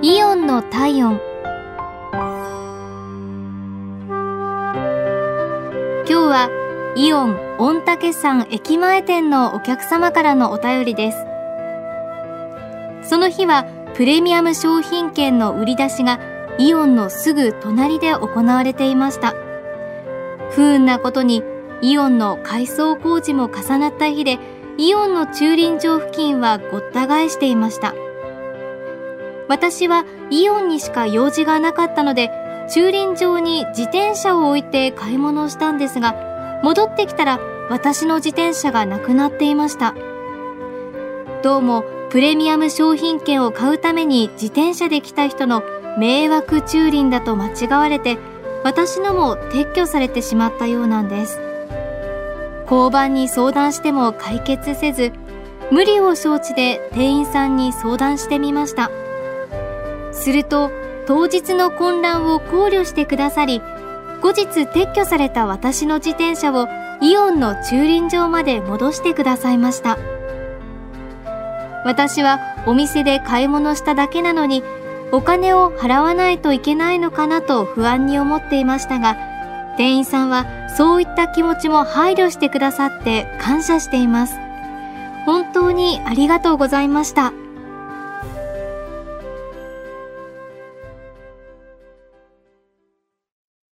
イオンの体温。今日はイオン御嶽山駅前店のお客様からのお便りです。その日はプレミアム商品券の売り出しがイオンのすぐ隣で行われていました。不運なことにイオンの改装工事も重なった日でイオンの駐輪場付近はごった返していました。私はイオンにしか用事がなかったので駐輪場に自転車を置いて買い物をしたんですが戻ってきたら私の自転車がなくなっていました。どうもプレミアム商品券を買うために自転車で来た人の迷惑駐輪だと間違われて私のも撤去されてしまったようなんです。交番に相談しても解決せず無理を承知で店員さんに相談してみました。すると当日の混乱を考慮してくださり後日撤去された私の自転車をイオンの駐輪場まで戻してくださいました私はお店で買い物しただけなのにお金を払わないといけないのかなと不安に思っていましたが店員さんはそういった気持ちも配慮してくださって感謝しています本当にありがとうございました。